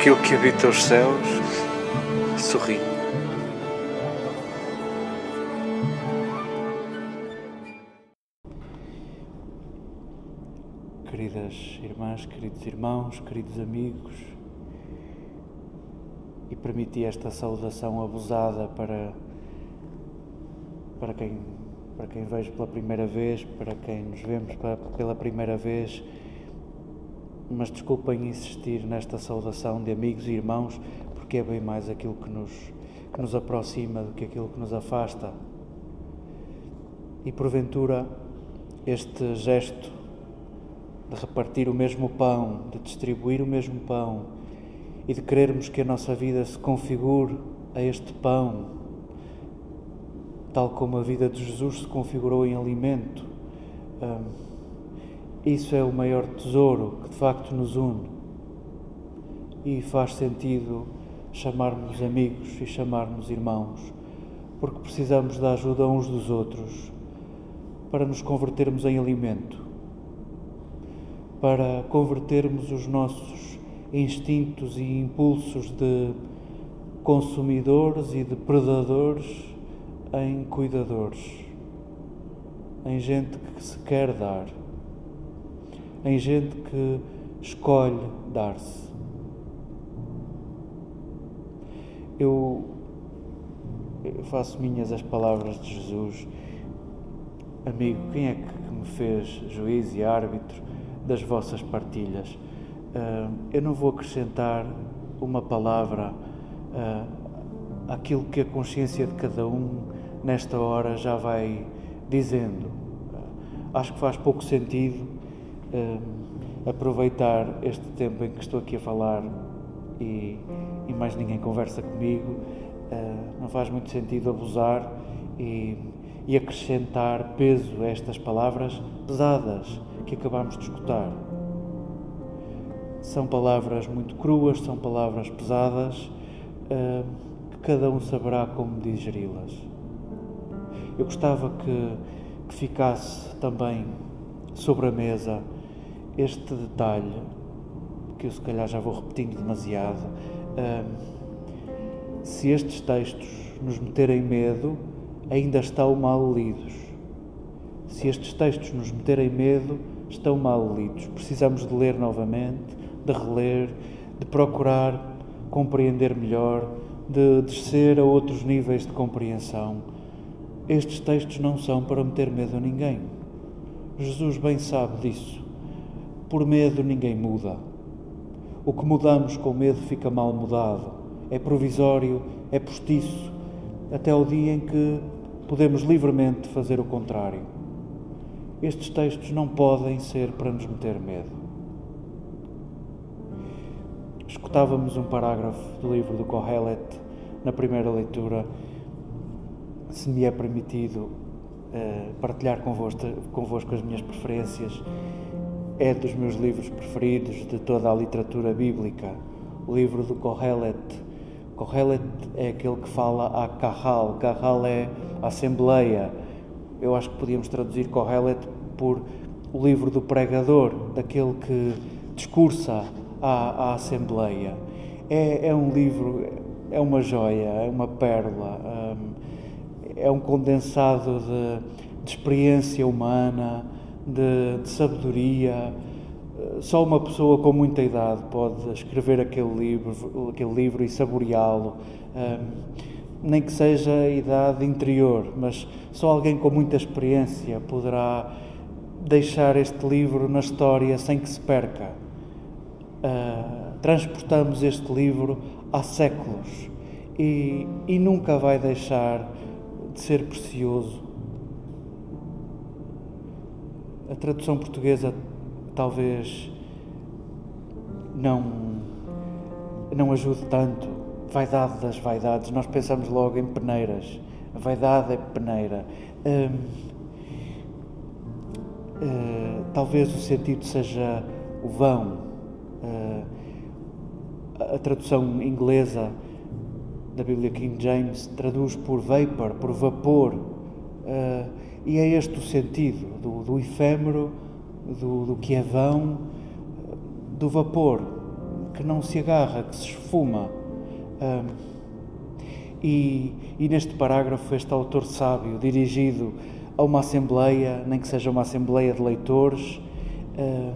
aquilo que habita os céus sorri. Queridas irmãs, queridos irmãos, queridos amigos, e permiti esta saudação abusada para, para, quem, para quem vejo pela primeira vez, para quem nos vemos pela primeira vez mas desculpem insistir nesta saudação de amigos e irmãos, porque é bem mais aquilo que nos, que nos aproxima do que aquilo que nos afasta. E porventura, este gesto de repartir o mesmo pão, de distribuir o mesmo pão e de querermos que a nossa vida se configure a este pão, tal como a vida de Jesus se configurou em alimento. Um, isso é o maior tesouro que de facto nos une. E faz sentido chamarmos amigos e chamarmos irmãos, porque precisamos da ajuda uns dos outros para nos convertermos em alimento, para convertermos os nossos instintos e impulsos de consumidores e de predadores em cuidadores, em gente que se quer dar em gente que escolhe dar-se. Eu faço minhas as palavras de Jesus. Amigo, quem é que me fez juiz e árbitro das vossas partilhas? Uh, eu não vou acrescentar uma palavra uh, àquilo que a consciência de cada um nesta hora já vai dizendo. Uh, acho que faz pouco sentido uh, aproveitar este tempo em que estou aqui a falar e, e mais ninguém conversa comigo, uh, não faz muito sentido abusar e, e acrescentar peso a estas palavras pesadas que acabamos de escutar. São palavras muito cruas, são palavras pesadas, uh, que cada um saberá como digeri-las. Eu gostava que, que ficasse também sobre a mesa este detalhe, que eu se calhar já vou repetindo demasiado, se estes textos nos meterem medo, ainda estão mal lidos. Se estes textos nos meterem medo, estão mal lidos. Precisamos de ler novamente, de reler, de procurar compreender melhor, de descer a outros níveis de compreensão. Estes textos não são para meter medo a ninguém. Jesus bem sabe disso. Por medo ninguém muda. O que mudamos com medo fica mal mudado. É provisório, é postiço, até o dia em que podemos livremente fazer o contrário. Estes textos não podem ser para nos meter medo. Escutávamos um parágrafo do livro do Kohelet na primeira leitura. Se me é permitido uh, partilhar convosco, convosco as minhas preferências é dos meus livros preferidos de toda a literatura bíblica, o livro do Kohelet. Kohelet é aquele que fala a Kahal, Kahal é a Assembleia. Eu acho que podíamos traduzir Kohelet por o livro do pregador, daquele que discursa à, à Assembleia. É, é, um livro, é uma joia, é uma pérola, hum, é um condensado de, de experiência humana de, de sabedoria. Eh, só uma pessoa com muita idade pode escrever aquele livro, aquele livro e saboreá-lo, nem que seja a idade interior, mas só alguém com muita experiência poderá deixar este livro na história sem que se perca. Uh, transportamos este livro há séculos e, e nunca vai deixar de ser precioso a tradução portuguesa talvez não, não ajude tanto. Vaidade das vaidades, nós pensamos logo em peneiras. A vaidade é peneira. Hum, uh, talvez o sentido seja o vão. Uh, a tradução inglesa da Bíblia King James traduz por vapor, por vapor. E é este o sentido do, do efêmero, do, do que é vão, do vapor, que não se agarra, que se esfuma. Um, e, e, neste parágrafo, este autor sábio, dirigido a uma assembleia, nem que seja uma assembleia de leitores, uh,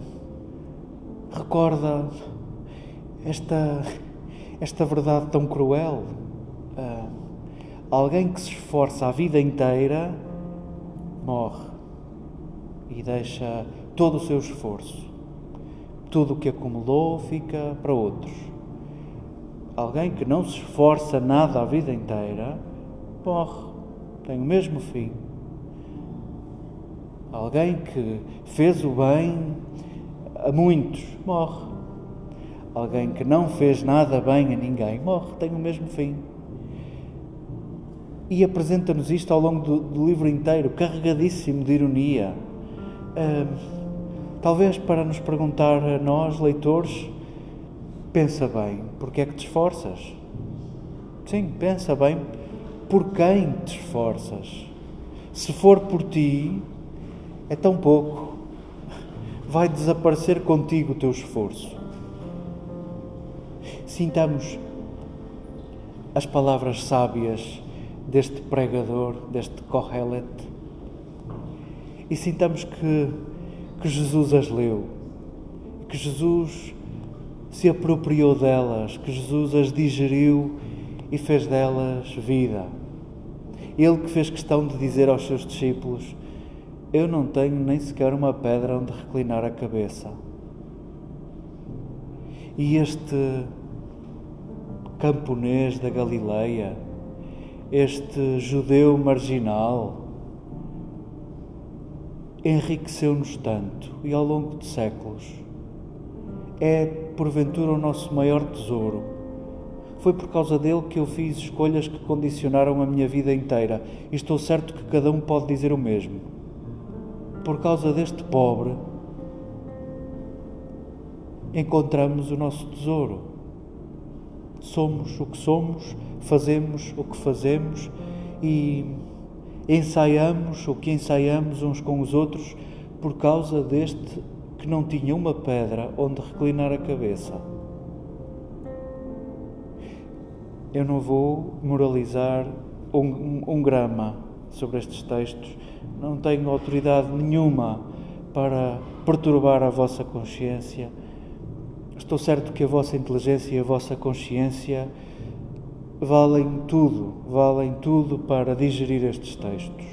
recorda esta, esta verdade tão cruel. Uh, alguém que se esforça a vida inteira morre e deixa todo o seu esforço. Tudo o que acumulou fica para outros. Alguém que não se esforça nada a vida inteira morre, tem o mesmo fim. Alguém que fez o bem a muitos morre. Alguém que não fez nada bem a ninguém morre, tem o mesmo fim. E apresenta-nos isto ao longo do, do, livro inteiro, carregadíssimo de ironia. Uh, talvez para nos perguntar a nós, leitores, pensa bem, porque é que te esforças? Sim, pensa bem, por quem te esforças? Se for por ti, é tão pouco, vai desaparecer contigo o teu esforço. Sintamos as palavras sábias deste pregador, deste Kohelet, e sintamos que, que Jesus as leu, que Jesus se apropriou delas, que Jesus as digeriu e fez delas vida. Ele que fez questão de dizer aos seus discípulos: Eu não tenho nem sequer uma pedra onde reclinar a cabeça. E este camponês da Galileia, este judeu marginal, enriqueceu-nos tanto e ao longo de séculos. É, porventura, o nosso maior tesouro. Foi por causa dele que eu fiz escolhas que condicionaram a minha vida inteira e estou certo que cada um pode dizer o mesmo. Por causa deste pobre, encontramos o nosso tesouro. Somos o que somos, fazemos o que fazemos e ensaiamos o que ensaiamos uns com os outros por causa deste que não tinha uma pedra onde reclinar a cabeça. Eu não vou moralizar um, um, grama sobre estes textos, não tenho autoridade nenhuma para perturbar a vossa consciência Estou certo que a vossa inteligência e a vossa consciência valem tudo, valem tudo para digerir estes textos.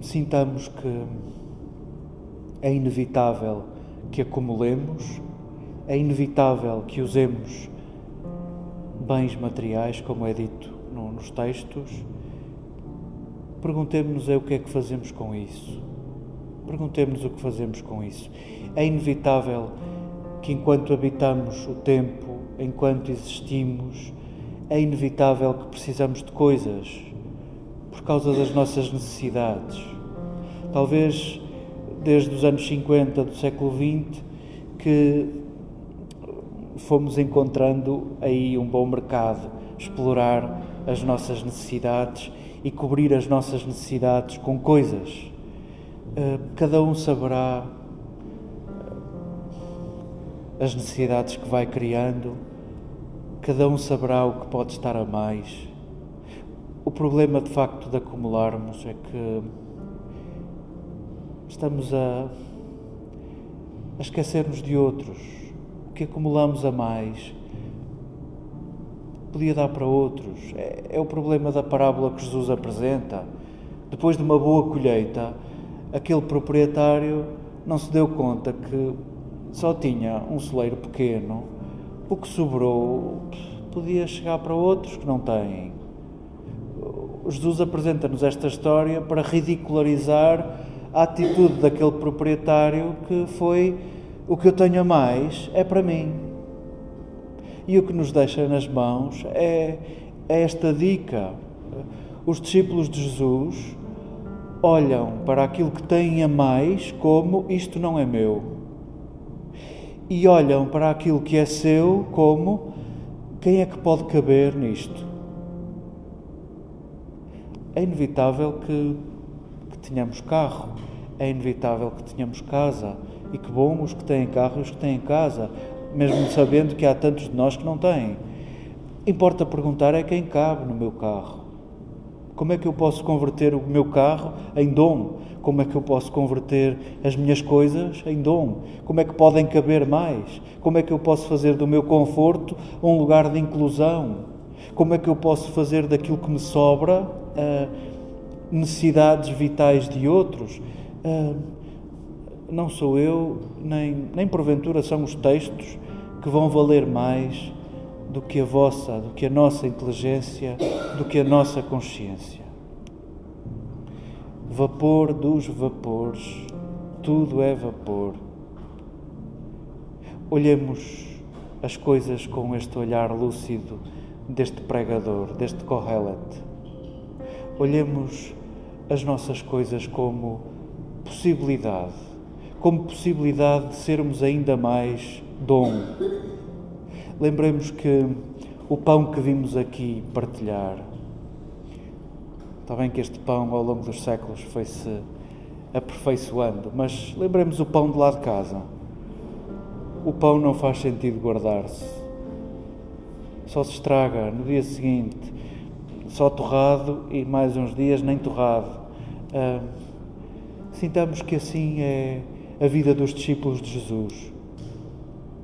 Sintamos que é inevitável que acumulemos, é inevitável que usemos bens materiais, como é dito nos textos. Perguntemos-nos é o que é que fazemos com isso. Perguntemos-nos o que fazemos com isso. É inevitável que, enquanto habitamos o tempo, enquanto existimos, é inevitável que precisamos de coisas por causa das nossas necessidades. Talvez desde os anos 50 do século XX que fomos encontrando aí um bom mercado, explorar as nossas necessidades e cobrir as nossas necessidades com coisas. Eh, cada um saberá as necessidades que vai criando, cada um saberá o que pode estar a mais. O problema de facto de acumularmos é que estamos a, a esquecer-nos de outros. O que acumulamos a mais podia dar para outros. É, é o problema da parábola que Jesus apresenta. Depois de uma boa colheita, aquele proprietário não se deu conta que só tinha um celeiro pequeno, o que sobrou podia chegar para outros que não têm. Jesus apresenta-nos esta história para ridicularizar a atitude daquele proprietário que foi o que eu tenho a mais é para mim. E o que nos deixa nas mãos é, é esta dica. Os discípulos de Jesus olham para aquilo que têm a mais como isto não é meu e olham para aquilo que é seu como quem é que pode caber nisto? É inevitável que, que tenhamos carro, é inevitável que tenhamos casa, E que bom os que têm carro e os que têm casa, mesmo sabendo que há tantos de nós que não têm. Importa perguntar é quem cabe no meu carro. Como é que eu posso converter o meu carro em dom? Como é que eu posso converter as minhas coisas em dom? Como é que podem caber mais? Como é que eu posso fazer do meu conforto um lugar de inclusão? Como é que eu posso fazer daquilo que me sobra uh, necessidades vitais de outros? Uh, não sou eu, nem, nem porventura são os textos que vão valer mais do que a vossa, do que a nossa inteligência, do que a nossa consciência. Vapor dos vapores, tudo é vapor. Olhemos as coisas com este olhar lúcido deste pregador, deste Kohelet. Olhemos as nossas coisas como possibilidade, como possibilidade de sermos ainda mais dom. Lembremos que o pão que vimos aqui partilhar, está bem que este pão ao longo dos séculos foi-se aperfeiçoando, mas lembremos o pão de lá de casa. O pão não faz sentido guardar-se. Só se estraga no dia seguinte, só torrado e mais uns dias nem torrado. Ah, sintamos que assim é a vida dos discípulos de Jesus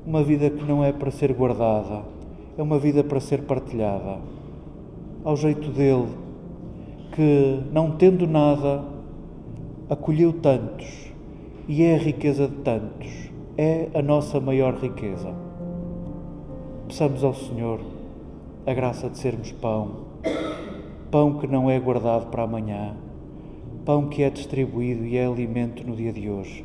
uma vida que não é para ser guardada, é uma vida para ser partilhada, ao jeito dele, que, não tendo nada, acolheu tantos e é a riqueza de tantos, é a nossa maior riqueza. Peçamos ao Senhor a graça de sermos pão, pão que não é guardado para amanhã, pão que é distribuído e é alimento no dia de hoje.